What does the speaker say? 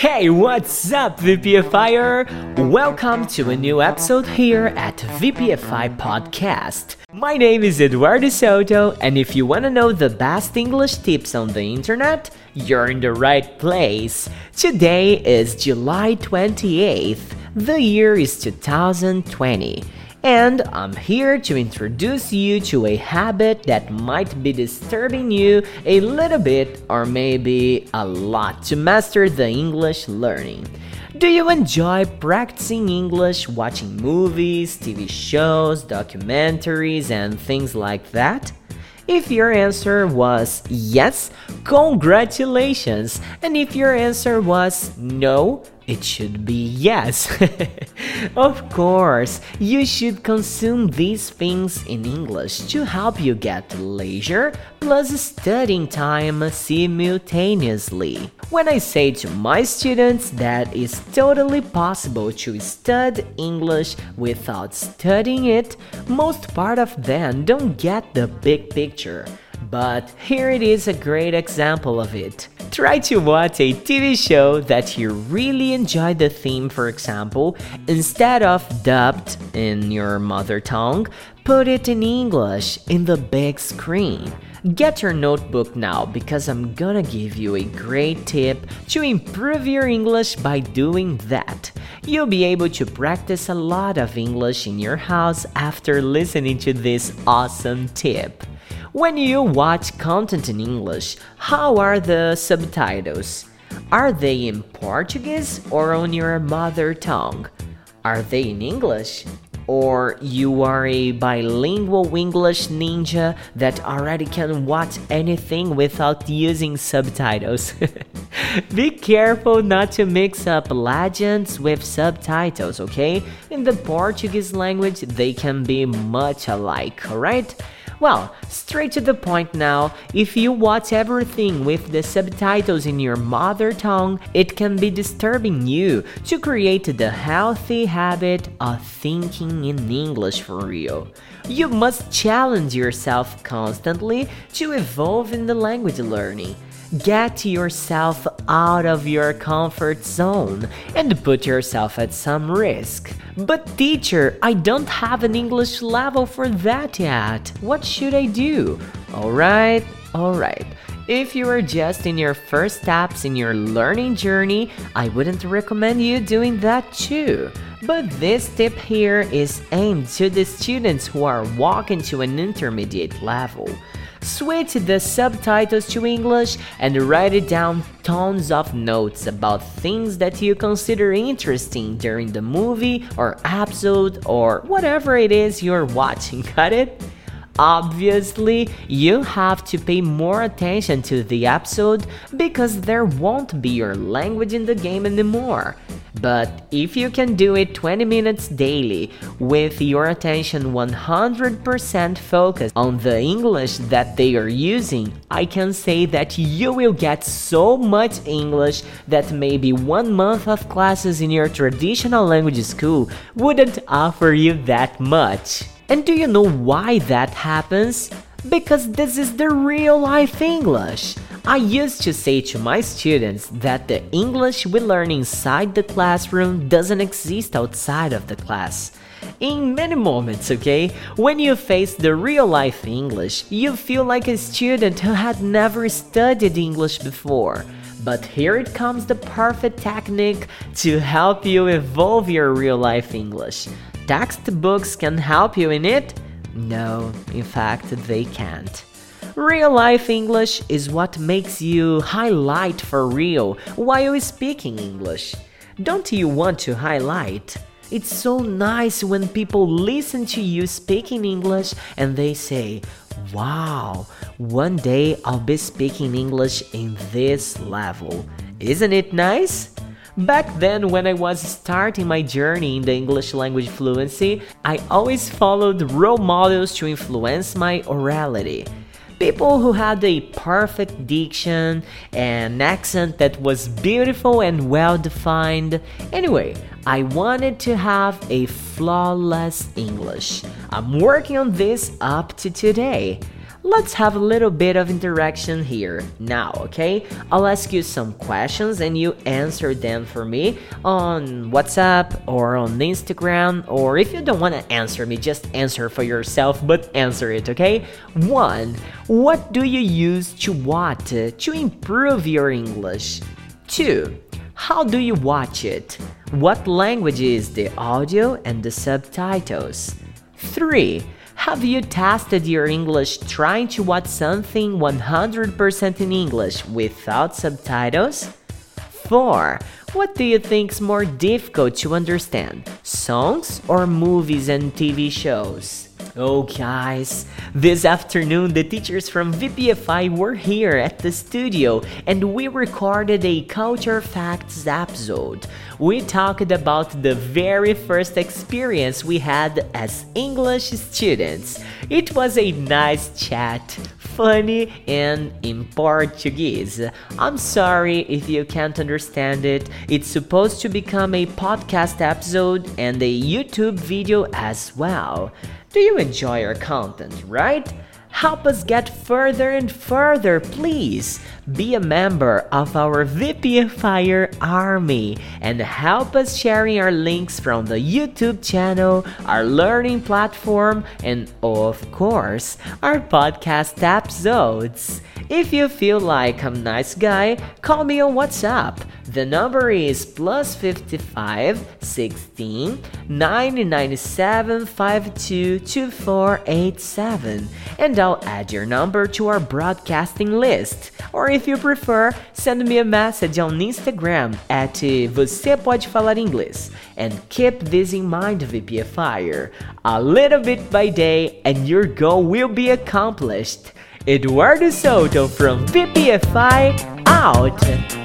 Hey, what's up, VPFire? Welcome to a new episode here at VPFI Podcast. My name is Eduardo Souto, and if you want to know the best English tips on the internet, you're in the right place. Today is July 28th, the year is 2020 and I'm here to introduce you to a habit that might be disturbing you a little bit or maybe a lot to master the English learning. Do you enjoy practicing English watching movies, TV shows, documentaries, and things like that? If your answer was yes, congratulations! And if your answer was no, it should be yes. of course, you should consume these things in English to help you get leisure plus studying time simultaneously. When I say to my students that it's totally possible to study English without studying it, most part of them don't get the big picture. But here it is a great example of it. Try to watch a TV show that you really enjoy the theme, for example, instead of dubbed in your mother tongue, put it in English in the big screen. Get your notebook now because I'm gonna give you a great tip to improve your English by doing that. You'll be able to practice a lot of English in your house after listening to this awesome tip. When you watch content in English, how are the subtitles? Are they in Portuguese or on your mother tongue? Are they in English? Or you are a bilingual English ninja that already can watch anything without using subtitles? Be careful not to mix up legends with subtitles, okay? In the Portuguese language, they can be much alike, alright? Well, straight to the point now, if you watch everything with the subtitles in your mother tongue, it can be disturbing you to create the healthy habit of thinking in English for real. You must challenge yourself constantly to evolve in the language learning. Get yourself out of your comfort zone and put yourself at some risk. But, teacher, I don't have an English level for that yet. What should I do? Alright, alright. If you are just in your first steps in your learning journey, I wouldn't recommend you doing that too. But this tip here is aimed to the students who are walking to an intermediate level switch the subtitles to English and write down tons of notes about things that you consider interesting during the movie or episode or whatever it is you're watching. Got it? Obviously, you have to pay more attention to the episode because there won't be your language in the game anymore. But if you can do it 20 minutes daily with your attention 100% focused on the English that they are using, I can say that you will get so much English that maybe one month of classes in your traditional language school wouldn't offer you that much. And do you know why that happens? Because this is the real life English. I used to say to my students that the English we learn inside the classroom doesn't exist outside of the class. In many moments, okay, when you face the real life English, you feel like a student who had never studied English before. But here it comes the perfect technique to help you evolve your real life English. Textbooks can help you in it? No, in fact, they can't. Real life English is what makes you highlight for real while speaking English. Don't you want to highlight? It's so nice when people listen to you speaking English and they say, Wow, one day I'll be speaking English in this level. Isn't it nice? Back then, when I was starting my journey in the English language fluency, I always followed role models to influence my orality people who had a perfect diction and accent that was beautiful and well defined. Anyway, I wanted to have a flawless English. I'm working on this up to today. Let's have a little bit of interaction here now, okay? I'll ask you some questions and you answer them for me on WhatsApp or on Instagram, or if you don't want to answer me, just answer for yourself, but answer it, okay? One, what do you use to what to improve your English? Two, how do you watch it? What language is the audio and the subtitles? 3. Have you tested your English trying to watch something 100% in English without subtitles? 4. What do you think is more difficult to understand, songs or movies and TV shows? Oh, guys, this afternoon the teachers from VPFI were here at the studio and we recorded a Culture Facts episode. We talked about the very first experience we had as English students. It was a nice chat, funny and in Portuguese. I'm sorry if you can't understand it. It's supposed to become a podcast episode and a YouTube video as well. Do you enjoy our content, right? Help us get further and further, please. Be a member of our VPFire army and help us sharing our links from the YouTube channel, our learning platform, and of course, our podcast episodes. If you feel like I'm a nice guy, call me on WhatsApp. The number is plus 55 16 997 522487 and I'll add your number to our broadcasting list. Or if you prefer, send me a message on Instagram at Você Pode Falar Inglês. And keep this in mind, VPFire. A little bit by day and your goal will be accomplished. Eduardo Souto from VPFI out.